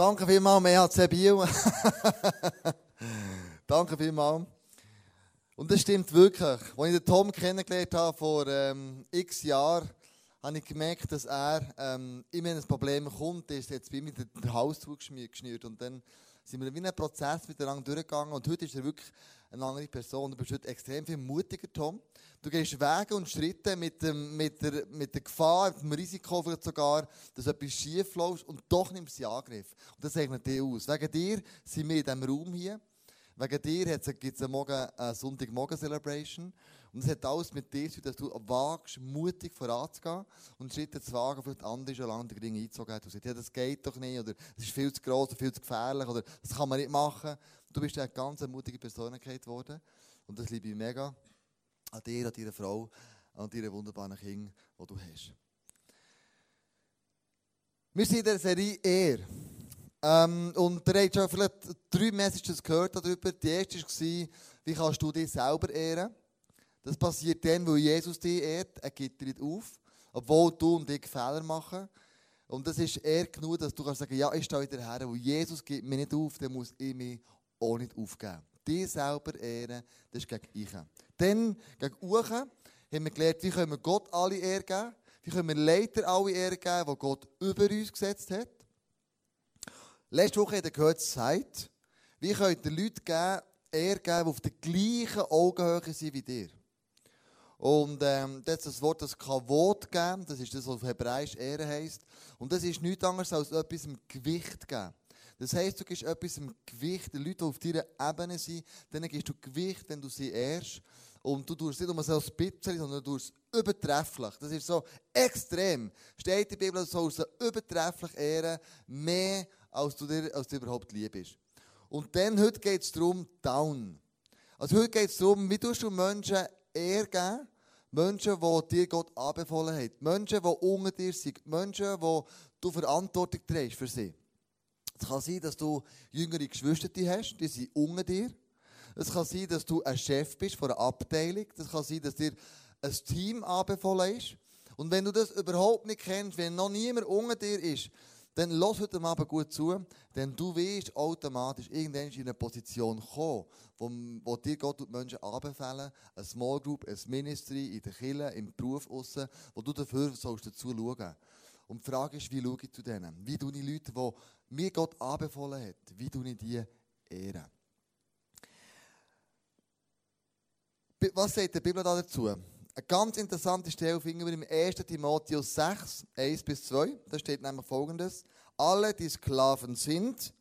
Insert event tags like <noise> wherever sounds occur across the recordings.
danke vielmals, EHC Biel. <laughs> danke vielmals. Und das stimmt wirklich. Als ich den Tom kennengelernt habe vor ähm, x Jahren, habe ich gemerkt, dass er ähm, immer, ein Problem kommt, ist jetzt bei mir der Haus zugeschnürt. Und dann sind wir wie einen Prozess miteinander durchgegangen. Und heute ist er wirklich eine andere Person. Du bist heute extrem viel mutiger, Tom. Du gehst Wege und Schritte mit, dem, mit, der, mit der Gefahr, mit dem Risiko vielleicht sogar, dass etwas schief läuft und doch nimmst du sie Angriff. Und das zeichnet dir aus. Wegen dir sind wir in diesem Raum hier. Wegen dir gibt es eine, eine Sonntagmorgen-Celebration. Und es hat alles mit dir zu tun, dass du wagst, mutig voranzugehen und Schritte zu wagen, vielleicht andere schon lange den Ring eingezogen haben. Du sagst, ja, das geht doch nicht, oder das ist viel zu groß, viel zu gefährlich, oder das kann man nicht machen. Du bist eine ganz mutige Persönlichkeit geworden. Und das liebe ich mega an dir, an deiner Frau, an deinen wunderbaren Kind, die du hast. Wir sind in der Serie Er. Ähm, und ihr habt schon vielleicht drei Messages gehört darüber. Die erste war, wie kannst du dich selber ehren? Das passiert dann, weil Jesus dich ehrt. Er gibt dir nicht auf, obwohl du und ich Fehler machen. Und das ist eher genug, dass du kannst sagen, ja, ich stehe wieder her, weil Jesus gibt mir nicht auf, dann muss ich mich auch nicht aufgeben. Dich selber ehren, das ist gegen ich. Dann, gegen Uchen, haben wir gelernt, wie können wir Gott alle Ehre geben, wie können wir Leiter alle Ehre geben, die Gott über uns gesetzt hat. Letzte Woche hat er gehört, sagt, wie könnt ihr Leute geben, Ehre geben, die auf der gleichen Augenhöhe sind wie dir. Und ähm, das ist das Wort, das Kavot geben, das ist das, was auf Hebräisch Ehre heisst. Und das ist nichts anderes als etwas im Gewicht geben. Das heisst, du gibst etwas im Gewicht, den Leuten, die auf deiner Ebene sind, denen gibst du Gewicht, wenn du sie ehrst. Und du tust nicht um so ein bisschen, sondern du tust übertrefflich. Das ist so extrem. Steht in der Bibel, du sollst übertrefflich ehren, mehr als du dir, als dir überhaupt lieb ist. Und dann, heute geht es darum, down. Also heute geht es darum, wie tust du Menschen Ehre geben, Menschen, die dir Gott anbefohlen haben. Menschen, die unter dir sind. Menschen, die du Verantwortung trägst für sie. Es kann sein, dass du jüngere Geschwister hast, die sind unter dir. Es kann sein, dass du ein Chef bist von einer Abteilung. Es kann sein, dass dir ein Team anbefohlen ist. Und wenn du das überhaupt nicht kennst, wenn noch niemand unter dir ist, dann lass heute Abend gut zu, denn du wirst automatisch irgendwann in eine Position kommen, wo, dir Gott und Menschen anbefehlen, eine Small Group, ein Ministry, in der Kirche, im Beruf aussen, wo du dafür sollst dazu schauen. Und die Frage ist, wie schaue ich zu denen? Wie tue ich Leute, die mir Gott anbefohlen hat, wie tue ich die ehren? Was sagt die Bibel dazu? Eine ganz interessante Stelle finden wir im 1. Timotheus 6, 1 bis 2. Da steht nämlich folgendes. Alle, die Sklaven sind,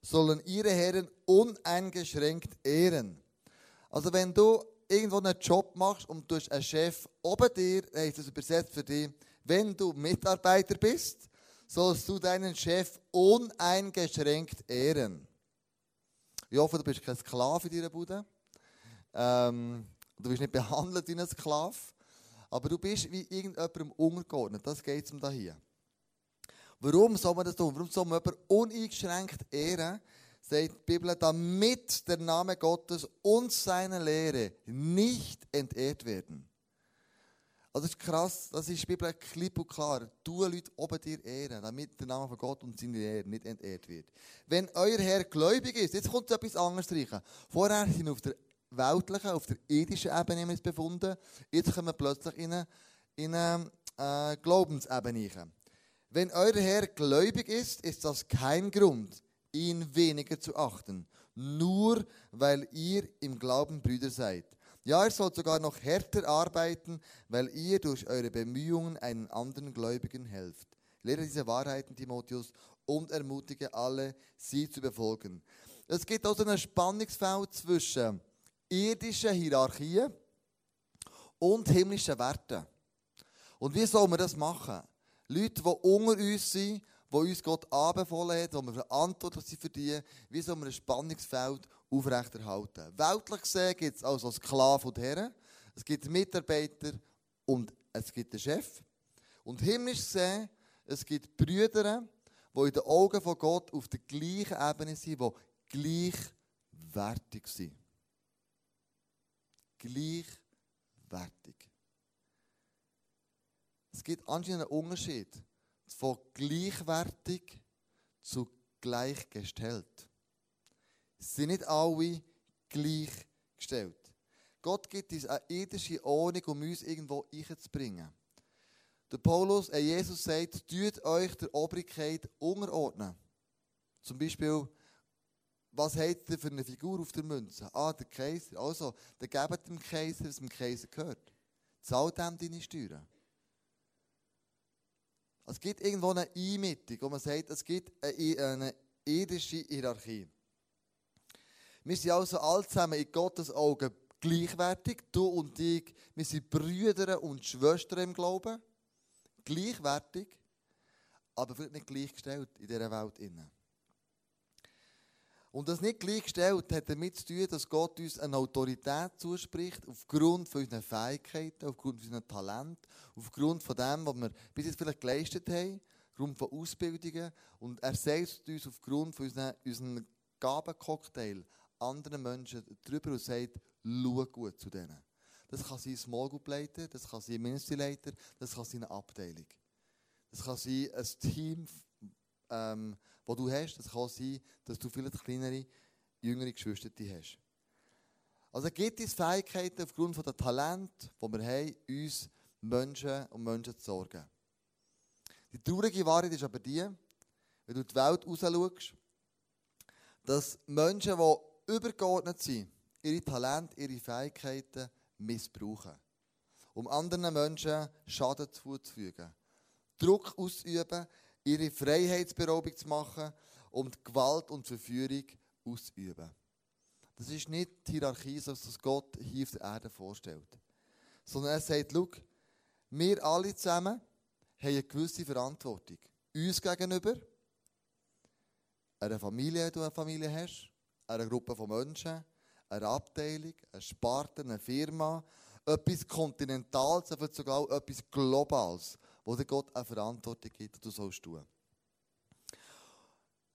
sollen ihre Herren uneingeschränkt ehren. Also wenn du irgendwo einen Job machst und du hast einen Chef oben dir, heißt das übersetzt für dich, wenn du Mitarbeiter bist, sollst du deinen Chef uneingeschränkt ehren. Ich hoffe, du bist kein Sklave in deiner Bude. Ähm, du bist nicht behandelt wie ein Sklave. Aber du bist wie irgendjemandem untergeordnet. Das geht es um da hier. Warum soll man das tun? Warum soll man jemanden uneingeschränkt ehren? Sagt die Bibel, damit der Name Gottes und seine Lehre nicht entehrt werden. Also das ist krass, das ist die Bibel klipp und klar. Du Leute oben dir ehren, damit der Name von Gott und seine Lehre nicht entehrt wird. Wenn euer Herr gläubig ist, jetzt kommt etwas anderes rein. Vorher sind auf der weltlichen, auf der irdischen Ebene uns befunden. Jetzt kommen wir plötzlich in eine, in eine äh, Glaubensebene. Wenn euer Herr gläubig ist, ist das kein Grund, ihn weniger zu achten. Nur weil ihr im Glauben Brüder seid. Ja, ihr sollt sogar noch härter arbeiten, weil ihr durch eure Bemühungen einen anderen Gläubigen helft. Lehre diese Wahrheiten, Timotheus, und ermutige alle, sie zu befolgen. Es gibt also ein Spannungsfeld zwischen irdischen Hierarchien und himmlischen Werten. Und wie soll man das machen? Leute, die unter uns sind, die uns Gott anbefohlen hat, die wir verantwortlich sind für die, wie soll man ein Spannungsfeld aufrechterhalten? Weltlich gesehen gibt es also Sklaven und Herren, es gibt Mitarbeiter und es gibt den Chef. Und himmlisch gesehen, es gibt Brüder, die in den Augen von Gott auf der gleichen Ebene sind, die gleichwertig sind gleichwertig. Es gibt anscheinend einen Unterschied von gleichwertig zu gleichgestellt. Sie sind nicht alle gleichgestellt. Gott gibt uns eine irdische Ordnung, um uns irgendwo einzubringen. Der Paulus, äh Jesus sagt, tut euch der Obrigkeit unterordnen. Zum Beispiel, was habt ihr für eine Figur auf der Münze? Ah, der Kaiser. Also, dann gebt dem Kaiser, was dem Kaiser gehört. Zahlt dem deine Steuern. Es gibt irgendwo eine Einmittung, wo man sagt, es gibt eine, eine irdische Hierarchie. Wir sind also alle zusammen in Gottes Augen gleichwertig. Du und ich, wir sind Brüder und Schwestern im Glauben. Gleichwertig, aber vielleicht nicht gleichgestellt in dieser Welt. Und das nicht gleichgestellt hat damit zu tun, dass Gott uns eine Autorität zuspricht, aufgrund von unseren Fähigkeiten, aufgrund von unserem Talent, aufgrund von dem, was wir bis jetzt vielleicht geleistet haben, aufgrund von Ausbildungen. Und er setzt uns aufgrund von unseren, unseren Gabencocktail anderen Menschen drüber und sagt, schau gut zu denen. Das kann sein Small Group Leiter, das kann sein Ministry Leiter, das kann sein eine Abteilung. Das kann sein ein Team, ähm, das du hast. Das kann sein, dass du vielleicht kleinere, jüngere Geschwister hast. Also gibt es Fähigkeiten aufgrund von der Talent, die wir haben, uns Menschen und Menschen zu sorgen. Die traurige Wahrheit ist aber die, wenn du die Welt raus schaust, dass Menschen, die übergeordnet sind, ihre Talente, ihre Fähigkeiten missbrauchen. Um anderen Menschen Schaden zuzufügen. Druck auszuüben, ihre Freiheitsberaubung zu machen, die Gewalt und Verführung auszuüben. Das ist nicht die Hierarchie, so was Gott hier auf der Erde vorstellt. Sondern er sagt, schau, wir alle zusammen haben eine gewisse Verantwortung. Uns gegenüber, einer Familie, die du eine Familie hast, einer Gruppe von Menschen, einer Abteilung, einer Sparte, einer Firma, etwas Kontinentales, aber sogar etwas Globales, wo dir Gott eine Verantwortung gibt, die du sollst tun.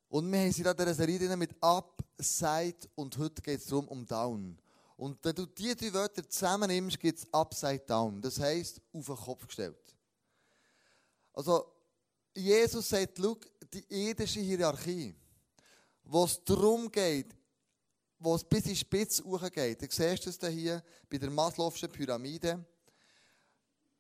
Und wir haben sie in dieser Serie mit Up, Side und heute geht es darum um Down. Und wenn du diese drei Wörter zusammennimmst, gibt es Upside Down. Das heisst, auf den Kopf gestellt. Also, Jesus sagt, schau, die irdische Hierarchie, wo es darum geht, wo es bis in die Spitze hochgeht. Du siehst es hier bei der Maslow'schen Pyramide.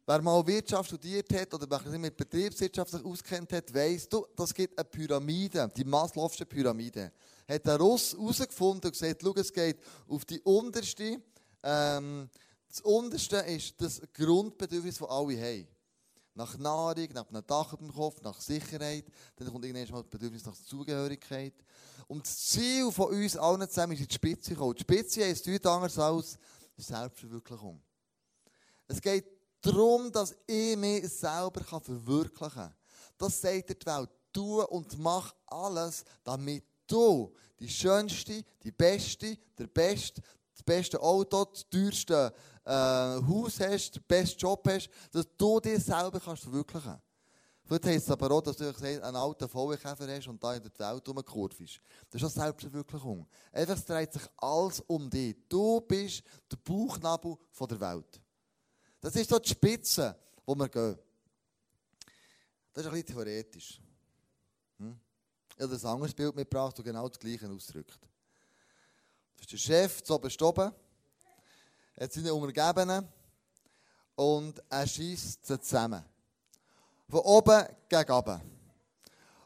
Wer mal Wirtschaft studiert hat oder sich mit Betriebswirtschaft auskennt hat, weiss, du, das gibt eine Pyramide, die Maslow'sche Pyramide. Hat der Russ herausgefunden und gesagt, schau, es geht auf die unterste. Ähm, das unterste ist das Grundbedürfnis, das alle haben. Nach Nahrung, nach einem Dach über dem Kopf, nach Sicherheit. Dann kommt irgendwann mal das Bedürfnis nach Zugehörigkeit. Und das Ziel von uns allen zusammen ist in die Spitze gekommen. Die Spitze heisst nichts anderes als Selbstverwirklichung. Es geht darum, dass ich mich selber verwirklichen kann. Das sagt die Welt. Tu und mach alles, damit du die schönste, die beste, der beste, das beste Auto, das teuerste äh, Haus hast, den besten Job hast, dass du dich selber kannst verwirklichen kannst. Vielleicht heisst es aber auch, dass du einen alten Vollkäfer hast und da in der Welt rumkurvst. Das ist auch Selbstverwirklichung. Einfach, es dreht sich alles um dich. Du bist der Bauchnabel der Welt. Das ist so die Spitze, wo wir gehen. Das ist ein bisschen theoretisch. Hm? Ich habe ein anderes Bild mitgebracht, das genau das Gleiche ausdrückt. Das ist der Chef, zu oben oben. Er hat seine Untergebenen und er schießt sie zusammen. Von oben gegen oben.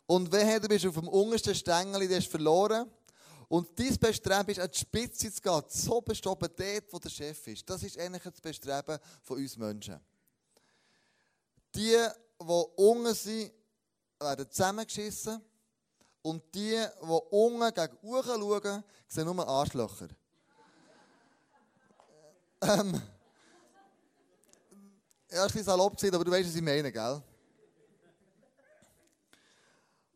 Und wenn du bist auf dem untersten Stängel, du hast verloren. Und dein Bestreben ist, an die Spitze zu gehen, so bist du oben dort, wo der Chef ist. Das ist eigentlich das Bestreben von uns Menschen. Die, die unten sind, werden zusammengeschissen. Und die, die unten gegen oben schauen, sehen nur Arschlöcher. ähm, ja, ein bisschen salopp aber du weißt, was ich meine, gell?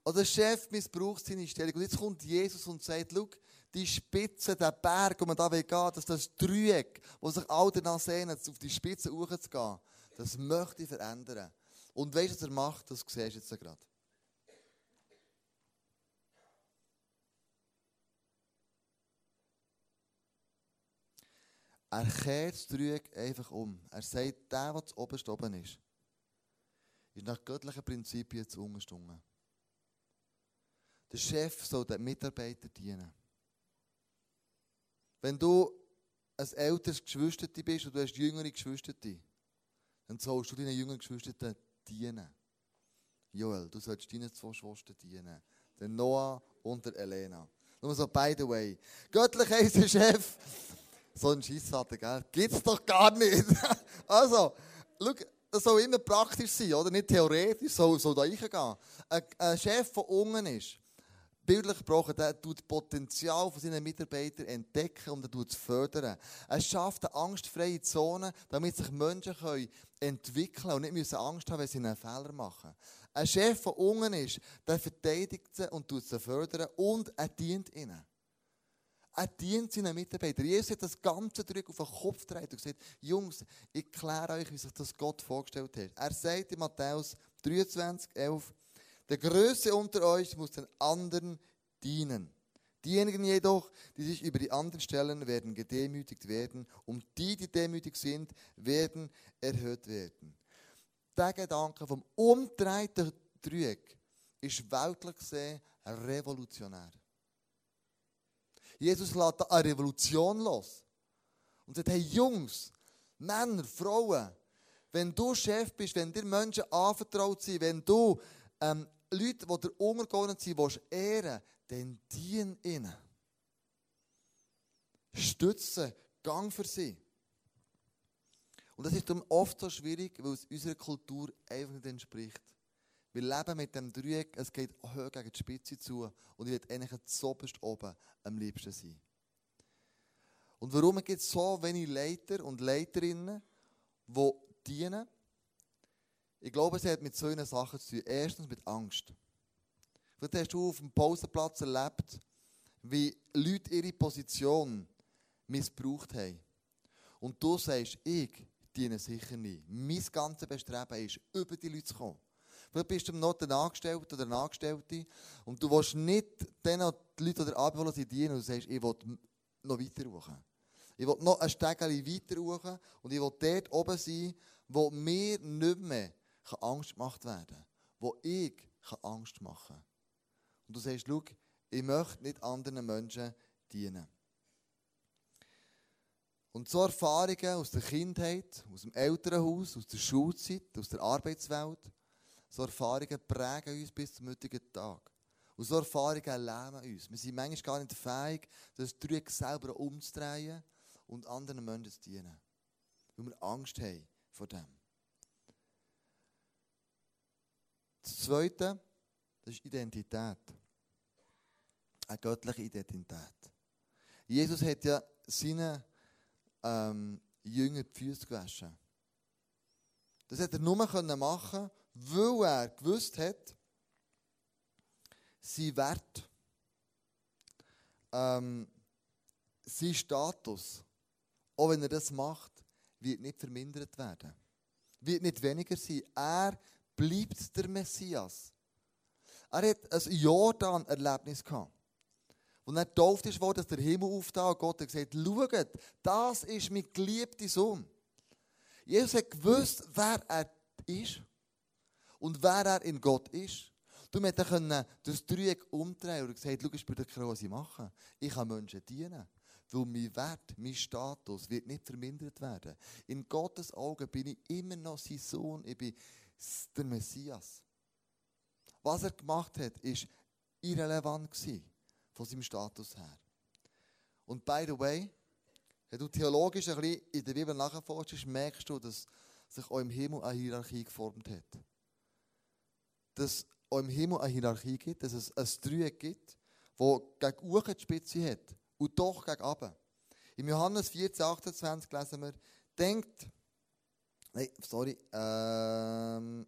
Also der Chef missbraucht seine Stellung. Und jetzt kommt Jesus und sagt, schau, die Spitze, der Berg, wo man da will gehen, dass das Dreieck, wo sich alle danach sehnen, auf die Spitze hochzugehen, das möchte ich verändern. Und weißt du, was er macht? Das siehst du jetzt gerade. Er kehrt das Dreieck einfach um. Er sagt, der, der zu oben ist, ist nach göttlichen Prinzipien zu unterstunden. Der Chef soll den Mitarbeiter dienen. Wenn du ein älteres Geschwister bist und du hast jüngere Geschwister, dann sollst du deinen jüngeren Geschwistern dienen. Joel, du sollst deinen zwei Schwestern dienen. Der Noah und der Elena. Nur so, by the way. Göttlich heisst der Chef. So ein Scheissvater, gell? Gibt's doch gar nicht. <laughs> also, schau, das soll immer praktisch sein, oder? Nicht theoretisch, soll, da reingehen. Ein, ein Chef, der unten ist, bildlich gesprochen, der tut das Potenzial von seinen Mitarbeitern entdecken und er tut es fördern. Er schafft eine angstfreie Zone, damit sich Menschen können entwickeln und nicht Angst haben, wenn sie einen Fehler machen. Ein Chef, der unten ist, der verteidigt sie und tut sie fördern und er dient ihnen. Er dient seinen Mitarbeitern. Jesus hat das ganze Druck auf den Kopf gedreht und gesagt, Jungs, ich kläre euch, wie sich das Gott vorgestellt hat. Er sagt in Matthäus 23, 11, der Größe unter euch muss den anderen dienen. Diejenigen jedoch, die sich über die anderen stellen, werden gedemütigt werden. Und die, die demütig sind, werden erhöht werden. Der Gedanke vom umdrehten Dreieck ist weltlich gesehen revolutionär. Jesus lässt eine Revolution los. Und sagt, hey Jungs, Männer, Frauen, wenn du Chef bist, wenn dir Menschen anvertraut sind, wenn du ähm, Leute, die dir untergeordnet sind, willst ehren, dann dien ihnen. Stützen, gang für sie. Und das ist oft so schwierig, weil es unserer Kultur einfach nicht entspricht. Wir leben mit dem Dreieck, es geht hoch gegen die Spitze zu und ich will eigentlich zoberst oben am liebsten sein. Und warum gibt es so wenig Leiter und Leiterinnen, die dienen? Ich glaube, es hat mit zwei Sachen zu tun. Erstens mit Angst. Vielleicht hast du auf dem Pausenplatz erlebt, wie Leute ihre Position missbraucht haben. Und du sagst, ich diene sicher nicht. Mein ganzes Bestreben ist, über die Leute zu kommen. Vielleicht bist du noch ein Angestellter oder eine Angestellte und du willst nicht denen die Leute oder Abholen sie dienen und du sagst, ich will noch weiter rufen. Ich will noch ein Stegeli weiter rufen und ich will dort oben sein, wo mir nicht mehr Angst gemacht werden kann. Wo ich Angst machen kann. Und du sagst, schau, ich möchte nicht anderen Menschen dienen. Und so Erfahrungen aus der Kindheit, aus dem Elternhaus, aus der Schulzeit, aus der Arbeitswelt, so Erfahrungen prägen uns bis zum heutigen Tag. Und so Erfahrungen lähmen uns. Wir sind manchmal gar nicht fähig, das Dreieck selber umzudrehen und anderen Menschen zu dienen. Weil wir Angst haben vor dem. Das Zweite, das ist Identität. Eine göttliche Identität. Jesus hat ja seine ähm, Jünger die Füße gewaschen. Das hätte er nur machen weil er gewusst hat, sein Wert, ähm, sein Status, auch wenn er das macht, wird nicht vermindert werden. Wird nicht weniger sein. Er bleibt der Messias. Er hat ein Jordan-Erlebnis gehabt. Und er getauft ist worden, dass der Himmel auftat und Gott hat gesagt, schaut, das ist mein geliebter Sohn. Jesus hat gewusst, wer er ist und wer er in Gott ist. Du hättest das Dreieck umdrehen und gesagt, schau, ich bin der ich mache. Ich kann Menschen dienen. Weil mein Wert, mein Status wird nicht vermindert werden. In Gottes Augen bin ich immer noch sein Sohn. Ich bin der Messias. Was er gemacht hat, ist irrelevant von seinem Status her. Und by the way, wenn du theologisch ein bisschen in der Bibel nachforschst, merkst du, dass sich auch im Himmel eine Hierarchie geformt hat. Dass auch im Himmel eine Hierarchie gibt, dass es ein Dreieck gibt, das gegen oben die Spitze hat und doch gegen oben. Im Johannes 14, 28 lesen wir, denkt, nein, sorry, ähm,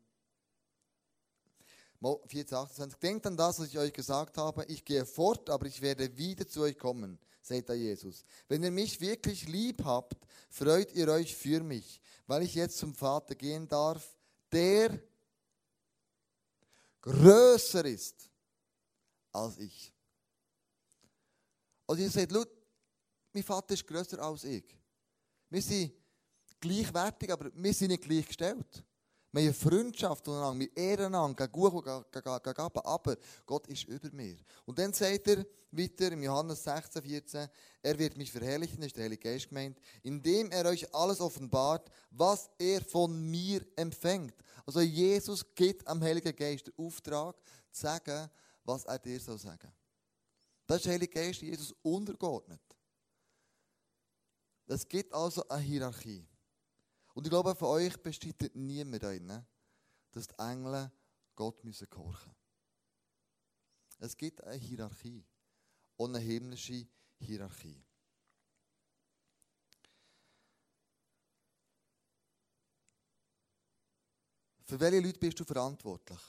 14, 28. Denkt an das, was ich euch gesagt habe. Ich gehe fort, aber ich werde wieder zu euch kommen, sagt da Jesus. Wenn ihr mich wirklich lieb habt, freut ihr euch für mich, weil ich jetzt zum Vater gehen darf, der größer ist als ich. Also ihr sagt, mein Vater ist größer als ich. Wir sind gleichwertig, aber wir sind nicht gleichgestellt. Wir haben eine Freundschaft untereinander, wir ehren einander, gegen aber Gott ist über mir. Und dann sagt er weiter im Johannes 16, 14, er wird mich verherrlichen, ist der Heilige Geist gemeint, indem er euch alles offenbart, was er von mir empfängt. Also Jesus gibt am Heiligen Geist den Auftrag, zu sagen, was er dir soll sagen. Das ist der Heilige Geist Jesus untergeordnet. Es gibt also eine Hierarchie. Und ich glaube, von euch bestreitet niemand da dass die Engel Gott müssen gehorchen Es gibt eine Hierarchie. Und eine himmlische Hierarchie. Für welche Leute bist du verantwortlich?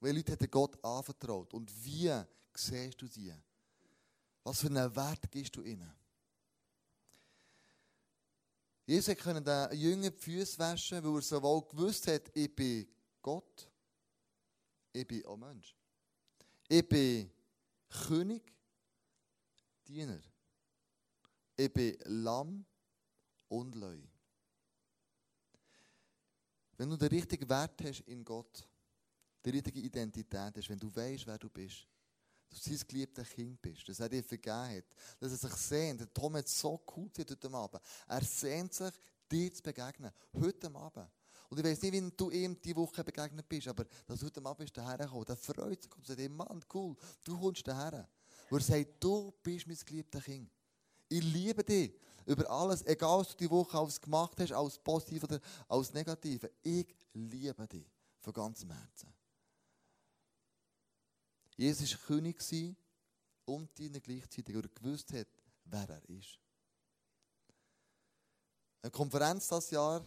Welche Leute hat Gott anvertraut? Und wie siehst du sie? Was für einen Wert gibst du ihnen? Jesus konnte den Jüngern die Füße waschen, weil er sowohl gewusst hat, ich bin Gott, ich bin auch Mensch. Ich bin König, Diener. Ich bin Lamm und Leu. Wenn du den richtigen Wert hast in Gott, die richtige Identität hast, wenn du weißt, wer du bist, dass du sein geliebter Kind bist, dass er dir vergeben hat, dass er sich sehnt. Der Tom hat so cool heute Abend. Er sehnt sich, dir zu begegnen. Heute Abend. Und ich weiß nicht, wie du ihm diese Woche begegnet bist, aber dass du heute Abend bist daher gekommen, der freut sich und sagt, Mann, cool, du kommst daher. Wo er sagt, du bist mein geliebter Kind. Ich liebe dich über alles, egal was du die Woche alles gemacht hast, als positiv oder als negativ. Ich liebe dich von ganzem Herzen. Jesus war König und Diener gleichzeitig, weil er gewusst hat, wer er ist. Eine Konferenz dieses Jahr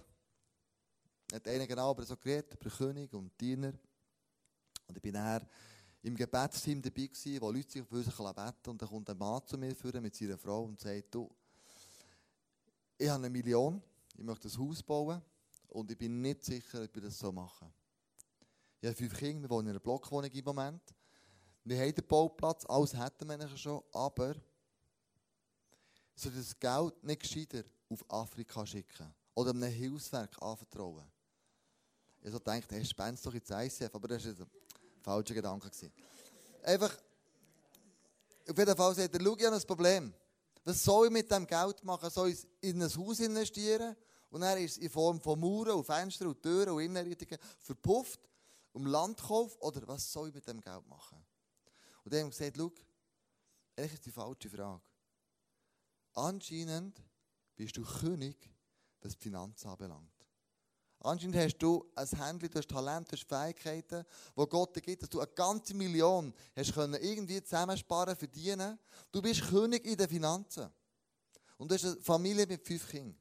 hat einer genau über so geredet, über König und Diener. Und ich bin dann im Gebetsteam dabei gewesen, wo Leute sich für sich beten Und dann kommt ein Mann zu mir führen mit seiner Frau und sagt, du, ich habe eine Million, ich möchte ein Haus bauen und ich bin nicht sicher, ob ich das so mache. Ich habe fünf Kinder, wir wohnen in einer Blockwohnung im Moment. Wir haben den Bauplatz, alles hätten wir schon, aber soll das Geld nicht gescheiter auf Afrika schicken oder einem Hilfswerk anvertrauen. Ich so gedacht, hey, spend doch ins ICF, aber das war ein falscher Gedanke. Einfach, auf jeden Fall sagt er, schau, ich ein Problem. Was soll ich mit dem Geld machen? Soll ich in ein Haus investieren? Und dann ist es in Form von Mauern und Fenstern und Türen und Innenrichtungen verpufft, um Landkauf? Oder was soll ich mit dem Geld machen? Und dann haben gesagt, schau, eigentlich ist die falsche Frage. Anscheinend bist du König, was die Finanzen anbelangt. Anscheinend hast du ein Händchen, du hast Talent, du hast Fähigkeiten, die Gott dir gibt, dass du eine ganze Million hast können irgendwie zusammensparen, verdienen. Du bist König in den Finanzen. Und du hast eine Familie mit fünf Kindern.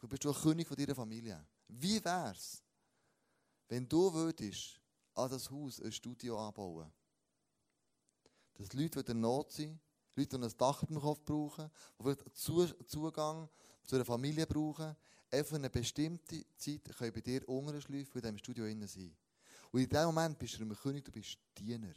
Du bist du König von deiner Familie. Wie wäre es, wenn du würdest an das Haus ein Studio anbauen dass Leute, die in Not sind, Leute, die ein Dach im Kopf brauchen, die vielleicht Zugang zu einer Familie brauchen, einfach eine bestimmte Zeit können bei dir unterschleifen und in diesem Studio innen sein. Und in dem Moment bist du ein König, du bist Diener.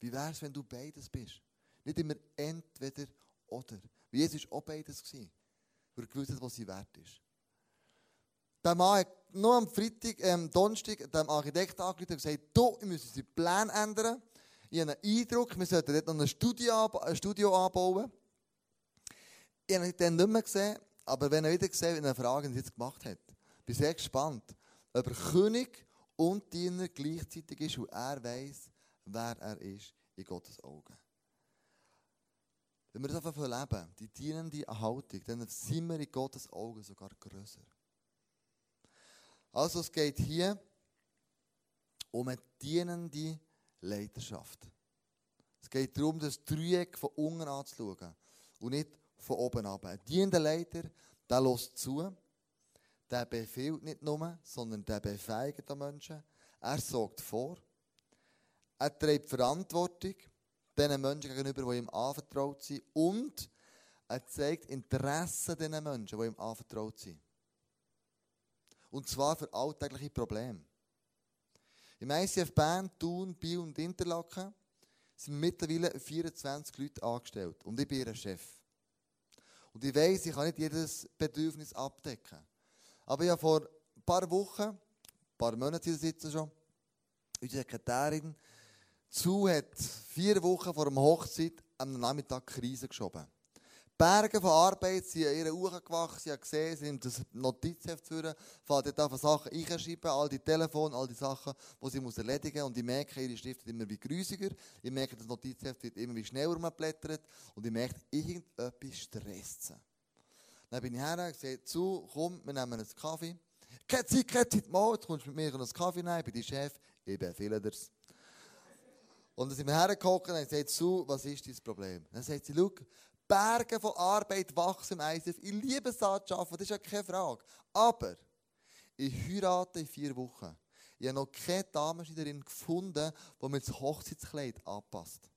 Wie wäre es, wenn du beides bist? Nicht immer entweder oder. Wie Jesus war auch beides. Weil er gewusst hat, was sein Wert ist. Der Mann hat nur am Freitag, ähm, Donnerstag, dem Architekt angerufen und gesagt, du, wir müssen unseren Plan ändern. Ich habe einen Eindruck, wir sollten dort noch ein Studio, ein Studio anbauen. Ich habe ihn dann nicht mehr gesehen, aber wenn er wieder gesehen, wie er Frage jetzt gemacht hat. Ich bin sehr gespannt, ob er König und Diener gleichzeitig ist und er weiß, wer er ist in Gottes Augen. Wenn wir das einfach leben, die dienende Haltung, dann sind wir in Gottes Augen sogar größer. Also es geht hier um eine dienende Leiterschaft. Es geht darum, das Dreieck von unten anzuschauen und nicht von oben ab. Ein dienender Leiter, der lässt zu, der befiehlt nicht nur, sondern der befeigt den Menschen. Er sorgt vor. Er trägt Verantwortung den Menschen gegenüber, die ihm anvertraut sind. Und er zeigt Interesse den Menschen, die ihm anvertraut sind. Und zwar für alltägliche Probleme. Im ICF Bern, Thun, Biel und Interlaken sind mittlerweile 24 Leute angestellt. Und ich bin ihr Chef. Und ich weiß, ich kann nicht jedes Bedürfnis abdecken. Aber ich habe vor ein paar Wochen, ein paar Monate sitzen schon, unsere Sekretärin zu hat vier Wochen vor der Hochzeit am Nachmittag Krise geschoben. Berge von Arbeit sind an ihre Uhr gewachsen, sie haben gesehen, sie nimmt das Notizheft führen, fährt dort an Sachen einschreiben, all die Telefone, all die Sachen, die sie muss erledigen muss. Und ich merke, ihre Schrift wird immer wie grüsiger, ich merke, das Notizheft wird immer wie schneller umblättert und ich merke, irgendetwas stresst sie. Dann bin ich her gesagt, zu, komm, wir nehmen einen Kaffee. Keine Zeit, keine Zeit, mal, jetzt kommst du mit mir einen Kaffee nehmen, ich bin dein Chef, ich befehle dir's. Und dann sind wir hergekommen und haben zu, was ist dein Problem? Dann sagt sie, schau, Berge von Arbeit wachsen im ICF. Ich liebe es, da arbeiten, das ist ja keine Frage. Aber ich heirate in vier Wochen. Ich habe noch keine Damenschneiderin gefunden, die mir das Hochzeitskleid anpasst.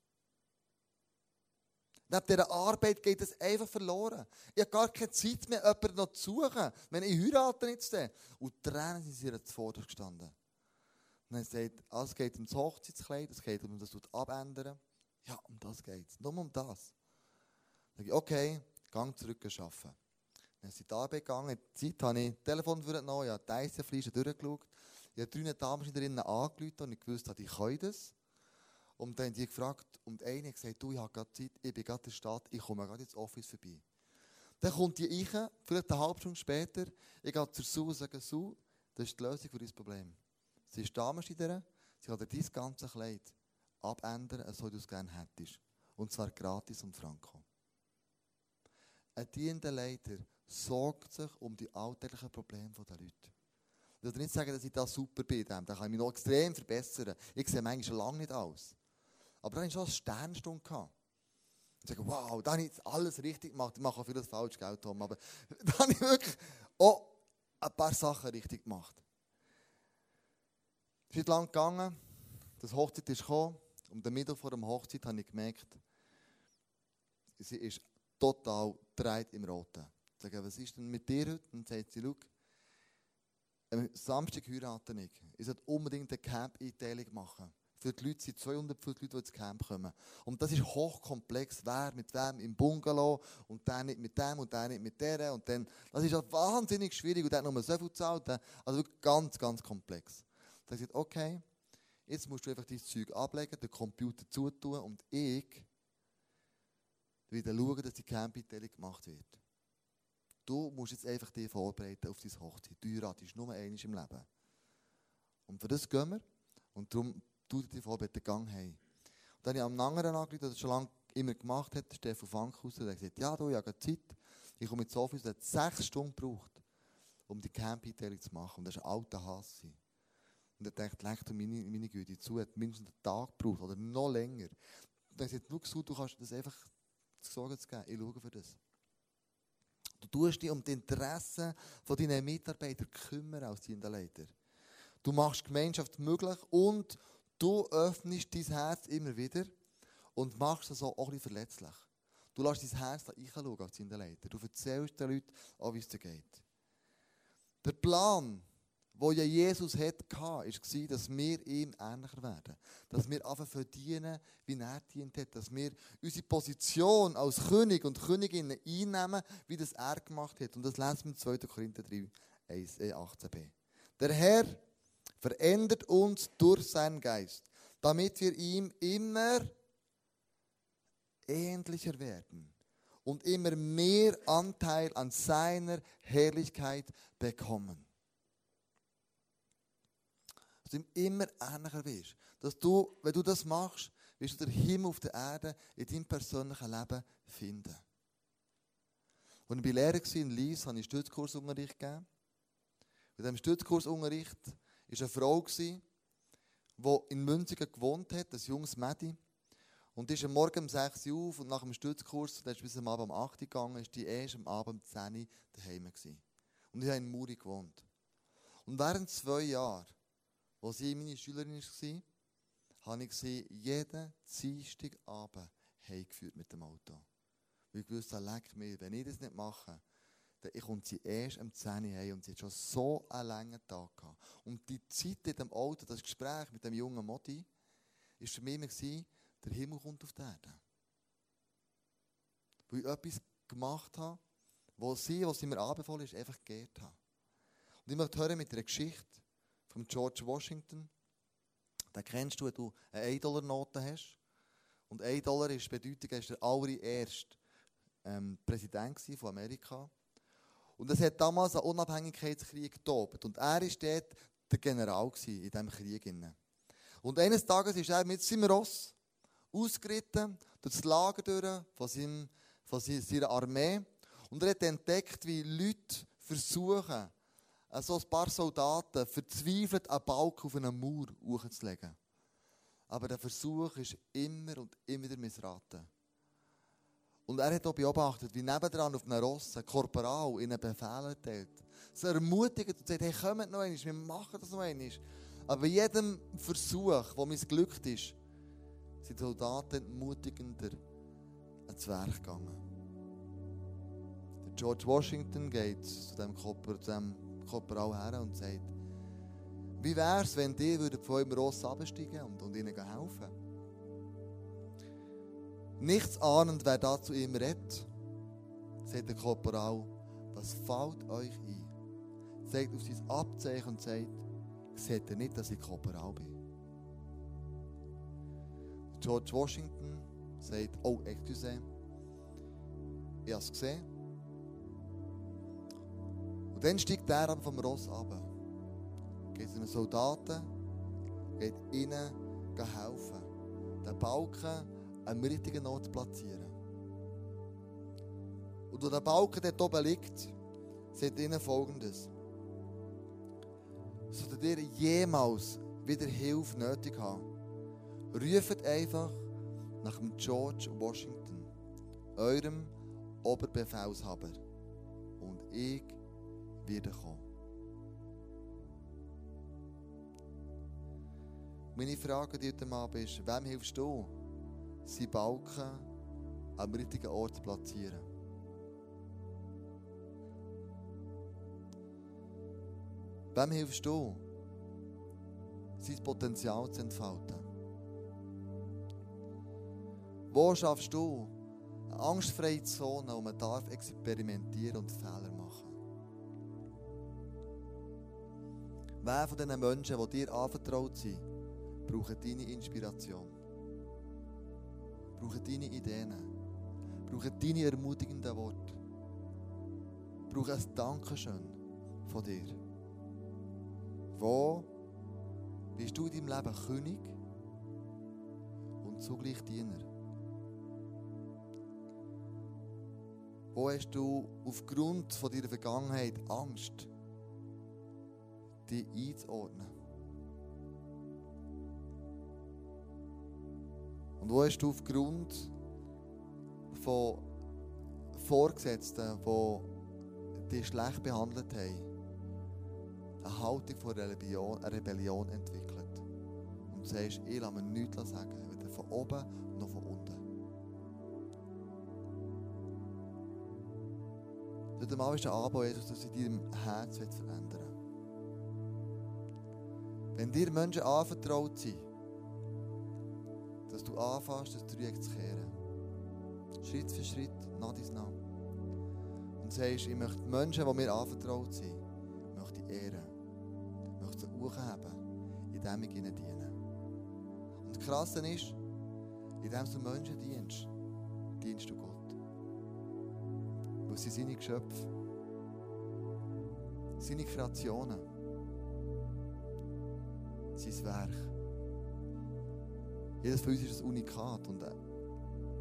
Neben dieser Arbeit geht es einfach verloren. Ich habe gar keine Zeit mehr, jemanden noch zu suchen. Wenn ich heirate jetzt. Und Tränen sind ihr zuvor gestanden. Und er sagt, ah, es geht um das Hochzeitskleid, es geht um das abändern. Ja, um das geht es. Nur um das. Dann ich, okay, gang zurück arbeiten. Dann sind die Arbeit gegangen. In der Zeit habe ich das Telefon genommen, ich habe die Eisenfleische durchgeschaut. Ich habe drei Damen angerufen und ich wusste, ich kann das. Und dann haben die gefragt, und eine hat gesagt, du, ich habe gerade Zeit, ich bin gerade in der Stadt, ich komme gerade ins Office vorbei. Dann kommt die ich, vielleicht eine halbe Stunde später, ich gehe zur Sue und sage, Sue, das ist die Lösung für dein Problem. Sie ist Damenschneiderin, sie kann dir dein ganzes Kleid abändern, so wie du es gerne hättest. Und zwar gratis und franco. Ein dienender Leiter sorgt sich um die alltäglichen Probleme der Leute. Ich will nicht sagen, dass ich da super bin, da kann ich mich noch extrem verbessern. Ich sehe manchmal schon lange nicht aus. Aber dann hatte ich schon eine Sternstunde. Gehabt. Ich sage, wow, da habe ich alles richtig gemacht. Ich mache auch vieles falsch, gell, Tom, aber <laughs> da habe ich wirklich auch ein paar Sachen richtig gemacht. Es ist lang gegangen, das Hochzeit ist gekommen und am Mittwoch vor der Hochzeit habe ich gemerkt, sie ist total dreht im Roten. Ich sage, was ist denn mit dir heute? Und dann sagt sie, schau, am Samstag heiraten ich. Ich sollte unbedingt eine Camp-Einteilung machen. Für die Leute sind 250 Leute, die ins Camp kommen. Und das ist hochkomplex. Wer mit wem im Bungalow und der nicht mit dem und der nicht mit der. Und dann, das ist wahnsinnig schwierig und der hat nur so viel zahlt. Also ganz, ganz komplex. Dann sagt okay, jetzt musst du einfach dein Zeug ablegen, den Computer zutun und ich wieder schauen, dass die Campingteilung gemacht wird. Du musst jetzt einfach dich vorbereiten auf deine Hochzeit. Du heiratest nur einmal im Leben. Und für das gehen wir. Und darum tut dich vorbereiten, Gang heim. Und dann habe ich am anderen angerufen, der das schon lange immer gemacht hat, Stefan Fankhauser, der hat gesagt, ja, du, ich habe Zeit. Ich komme ins Office, der hat sechs Stunden gebraucht, um die Campingteilung zu machen. Und das war ein alter Hass. Und er denkt, leg dir meine, meine Güte zu, hat mindestens einen Tag gebraucht oder noch länger. Und dann sagt er, schau, du kannst das einfach Sorge zu geben, ich schaue für das. Du tust dich um die Interessen deiner Mitarbeiter kümmern als Leiter. Du machst Gemeinschaft möglich und du öffnest dein Herz immer wieder und machst es auch ein bisschen verletzlich. Du lässt dein Herz reinschauen als Leiter. Du erzählst den Leuten auch, wie es dir geht. Der Plan wo ja Jesus hatte, war, dass wir ihm ähnlicher werden. Dass wir einfach verdienen, wie er dient hat. Dass wir unsere Position als König und Königin einnehmen, wie das er gemacht hat. Und das lesen wir in 2. Korinther 3, 1, 18b. Der Herr verändert uns durch seinen Geist, damit wir ihm immer ähnlicher werden und immer mehr Anteil an seiner Herrlichkeit bekommen dass du ihm immer ähnlicher wirst. Dass du, wenn du das machst, wirst du den Himmel auf der Erde in deinem persönlichen Leben finden. Als ich bei Lehrer war in Lies, habe ich Stützkursunterricht gegeben. In diesem Stützkursunterricht war eine Frau, die in Münzigen gewohnt hat, ein junges Mädchen. Und die ist am Morgen um 6 Uhr auf und nach dem Stützkurs, der ist bis am Abend um 8 Uhr gegangen, ist die erst am Abend um 10 Uhr daheim gewesen. Und ich habe in Muri gewohnt. Und während zwei Jahren als sie meine Schülerin war, habe ich sie jeden Dienstagabend heimgeführt mit dem Auto. Weil ich wusste, leck mir, wenn ich das nicht mache, dann kommt sie erst am 10 Uhr heim und sie hat schon so einen langen Tag gehabt. Und die Zeit in dem Auto, das Gespräch mit dem jungen Modi, war für mich immer, der Himmel kommt auf die Erde. Weil ich etwas gemacht habe, wo sie, wo sie mir anbefohlen ist, einfach geehrt habe. Und ich möchte hören mit einer Geschichte von George Washington. Den kennst du, wenn du eine 1-Dollar-Note hast. Und 1 Dollar ist Bedeutung, er war der allererste ähm, Präsident von Amerika. Und es hat damals einen Unabhängigkeitskrieg getobt. Und er war dort der General in diesem Krieg. Und eines Tages ist er mit seinem Ross ausgeritten durch das Lager durch von, seinem, von seiner Armee. Und er hat entdeckt, wie Leute versuchen, so ein paar Soldaten verzweifelt einen Balken auf einen Mauer hochzulegen. Aber der Versuch ist immer und immer wieder missraten. Und er hat auch beobachtet, wie nebendran auf einem Ross ein Korporal ihnen Befehle teilt. Sie ermutigt und sagt, hey, kommt noch einmal, wir machen das noch einmal. Aber bei jedem Versuch, der missglückt ist, sind die Soldaten entmutigender ans Werk gegangen. George Washington geht zu dem, Korporal, zu dem Korporal her und sagt, wie wäre es, wenn die von eurem Ross absteigen und, und ihnen helfen Nichts ahnend, wer da zu ihm redet, sagt der Korporal, was fällt euch ein? Zeigt auf sein Abzeichen und sagt, seht ihr nicht, dass ich Korporal bin? George Washington sagt, oh, excuse, ich habe es gesehen. Und dann steigt er vom Ross ab. Geht zu den Soldaten, geht ihnen helfen. Den Balken am richtigen Ort platzieren. Und wo der Balken dort oben liegt, sagt ihnen folgendes. Solltet ihr jemals wieder Hilfe nötig haben, ruft einfach nach dem George Washington, eurem Oberbefehlshaber. Und ich werde kommen. Meine Frage an heute Abend ist, wem hilfst du? seine Balken am richtigen Ort zu platzieren. Wem hilfst du, sein Potenzial zu entfalten? Wo schaffst du eine angstfreie Zone, wo man darf experimentieren und Fehler machen? Wer von diesen Menschen, die dir anvertraut sind, braucht deine Inspiration? brauchen deine Ideen, brauchen deine ermutigenden Worte, brauchen ein Dankeschön von dir. Wo bist du in deinem Leben König und zugleich Diener? Wo hast du aufgrund von deiner Vergangenheit Angst, dich einzuordnen? Und wo hast du aufgrund von Vorgesetzten, die dich schlecht behandelt haben, eine Haltung von Rebellion, Rebellion entwickelt? Und sagst, ich lasse mir nichts sagen, weder von oben noch von unten. Heute Mal ist der Anbau, Jesus, dass in deinem Herz verändern. Wenn dir Menschen anvertraut sind, dass du anfängst, das Dreieck zu kehren. Schritt für Schritt, nach dies nach. Und sagst, ich möchte die Menschen, die mir anvertraut sind, möchte ich ehren. Ich möchte sie hochheben, indem ich ihnen diene. Und das Krasse ist, indem du Menschen dienst, dienst du Gott. Weil sie seine Geschöpfe, seine Kreationen, sein Werk. Jedes von uns ist ein Unikat und er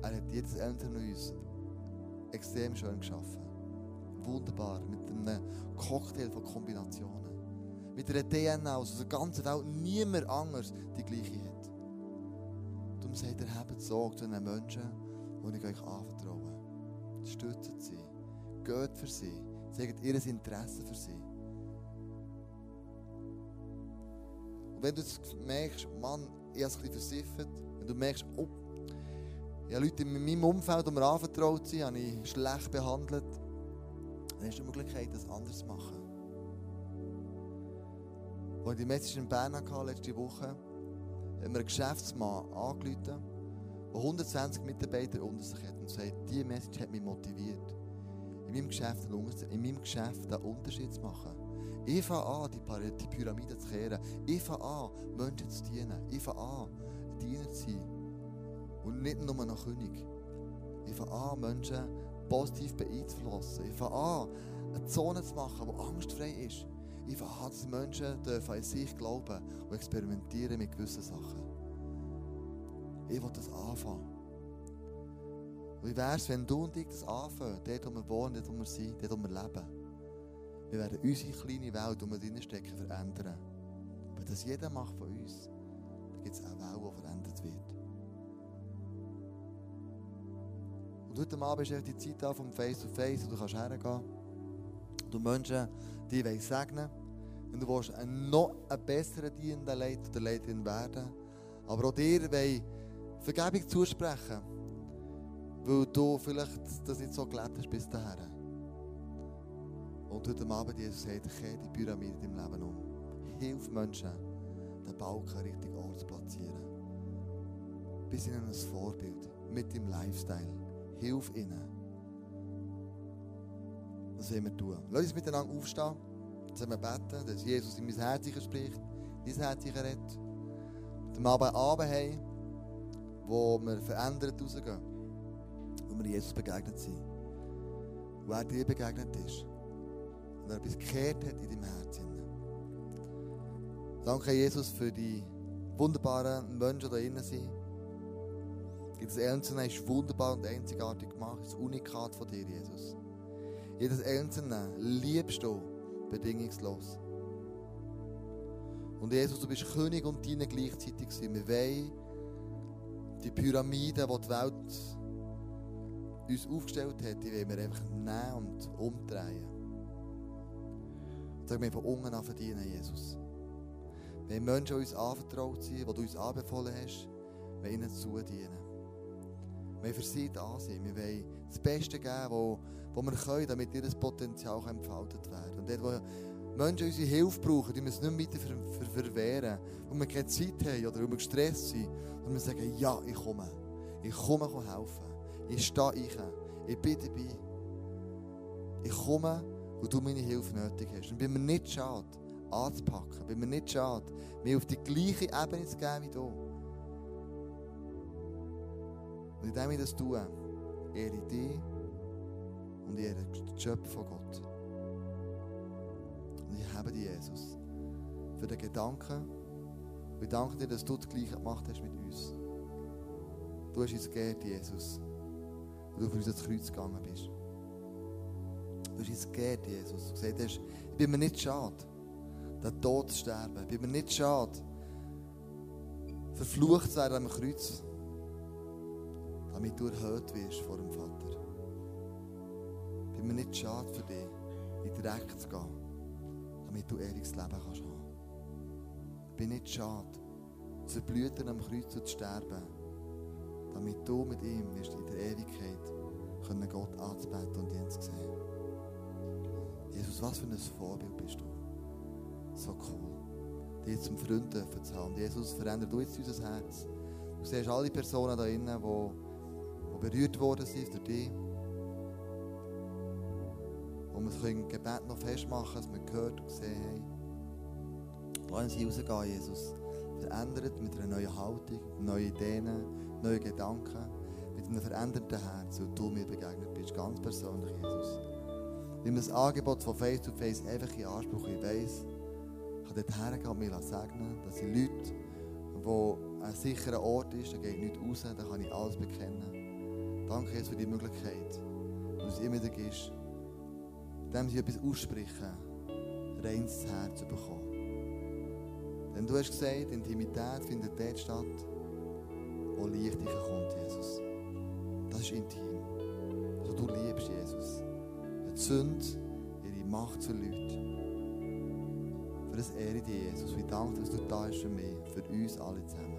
hat jedes einzelne von uns extrem schön geschaffen. Wunderbar, mit einem Cocktail von Kombinationen. Mit einer DNA aus der ganzen Welt niemand anders die gleiche hat. Darum sagt er, habt Sorge zu den Menschen, die ich euch anvertraue. Stützt sie, geht für sie, zeigt ihr Interesse für sie. Und wenn du merkst, Mann, ich habe es versiffert. Wenn du merkst, oh, ich habe Leute in meinem Umfeld, die mir anvertraut sind, habe ich schlecht behandelt, dann hast du die Möglichkeit, das anders zu machen. Als ich die Message in Bern hatte, letzte Woche, hat mir ein Geschäftsmann angerufen, der 120 Mitarbeiter unter sich hat und sagt, diese Message hat mich motiviert. in meinem Geschäft einen Unterschied zu machen. Ich fange an, die, die Pyramide zu kehren. Ich fange an, Menschen zu dienen. Ich fange an, Diener zu sein. Und nicht nur noch König. Ich fange an, Menschen positiv beeinflussen. Ich fange an, eine Zone zu machen, die angstfrei ist. Ich fange an, dass Menschen dürfen an sich glauben und experimentieren mit gewissen Sachen. Ich will das anfangen. Wie wäre es, wenn du und ich das anfangen, dort wo wir wohnen, dort wo wir sind, dort wo wir leben? Wir werden unsere kleine Welt, die wir drinnen stecken, verändern. Wenn das jeder macht von uns, dann gibt es eine Welt, die verändert wird. Und heute Abend ist die Zeit da vom Face-to-Face und du kannst hergehen. Du Menschen, die wollen segnen. Und du willst ein noch ein besserer dienender Leiter oder Leiterin werden. Aber auch dir wollen Vergebung zusprechen weil du vielleicht das nicht so gelebt hast bis dahin. Und heute Abend Jesus sagt, kehre die Pyramide in deinem Leben um. Hilf Menschen, den Balken richtig Ort zu platzieren. Bis ihnen ein Vorbild mit dem Lifestyle. Hilf ihnen. Das wollen wir tun. Lass uns miteinander aufstehen. Wir beten, dass Jesus in mein Herz spricht, dein Herz redet. Und wir Abend Abend haben, wo wir verändert rausgehen wo wir Jesus begegnet sind. Wo er dir begegnet ist. Und er etwas gekehrt hat in deinem Herzen. Danke, Jesus, für die wunderbaren Menschen, die da drinnen sind. Jedes Einzelne ist wunderbar und einzigartig gemacht. Das Unikat von dir, Jesus. Jedes Einzelne liebst du bedingungslos. Und Jesus, du bist König und Diener gleichzeitig. Wir wollen die Pyramide, die die Welt uns aufgestellt hat, die wollen wir einfach nehmen und umdrehen. Sagen wir von unten an verdienen, Jesus. Wenn Menschen uns anvertraut sind, die du uns anbefohlen hast, wir ihnen zudienen. Wir für sie da sein. Wir wollen das Beste geben, wo wir können, damit ihr Potenzial entfaltet werden Und dort, wo Menschen unsere Hilfe brauchen, die wir es nicht weiter ver ver verwehren, wo wir keine Zeit haben oder wo wir gestresst sind, und wir sagen, ja, ich komme. Ich komme helfen. Ich stehe ich. Ich bin dabei. Ich komme, wo du meine Hilfe nötig hast. Und bin mir nicht schade, anzupacken. Bin mir nicht schade, mich auf die gleiche Ebene zu geben wie du. Und indem ich das tue, ehre ich dich und ehre den Schöpfer von Gott. Und ich habe dich, Jesus, für den Gedanken. Und ich danke dir, dass du das Gleiche gemacht hast mit uns. Du hast uns geehrt, Jesus weil du für uns ins Kreuz gegangen bist. Du hast uns gegeben, Jesus. Du gesagt hast, ich bin mir nicht schade, den Tod zu sterben. Ich bin mir nicht schade, verflucht zu werden am Kreuz, damit du erhöht wirst vor dem Vater. Ich bin mir nicht schade für dich, in den Dreck zu gehen, damit du ewiges Leben kannst haben. Ich bin nicht schade, zu verblüten am Kreuz und zu sterben damit du mit ihm wirst in der Ewigkeit können Gott anzubeten und ihn zu sehen. Jesus, was für ein Vorbild bist du. So cool. Dich zum Freund dürfen zu haben. Jesus, verändere du jetzt unser Herz. Du siehst alle Personen da innen, die, die berührt worden sind durch dich. Wo wir das Gebet noch festmachen dass wir gehört und gesehen haben. Lass uns rausgehen, Jesus. Verändert mit einer neuen Haltung, neuen Ideen, neue Gedanken, mit einem veränderten Herz, weil du mir begegnet bist, ganz persönlich, Jesus. Nimm das Angebot von Face to Face einfach in Anspruch. Ich weiss, ich kann dort hergehen und mich segnen, dass die Leute, wo ein sicherer Ort ist, da geht nichts raus, da kann ich alles bekennen. Danke Jesus für die Möglichkeit, die es immer wieder gibt, indem sie etwas aussprechen, reines Herz zu bekommen. Denn du hast gesagt, Intimität findet dort statt, wo Licht kommt, Jesus. Das ist intim. Also du liebst Jesus. Sünde, ihre Macht zu Leuten. Für das ehre dich, Jesus. Wir danken, dass du da bist für mich, für uns alle zusammen.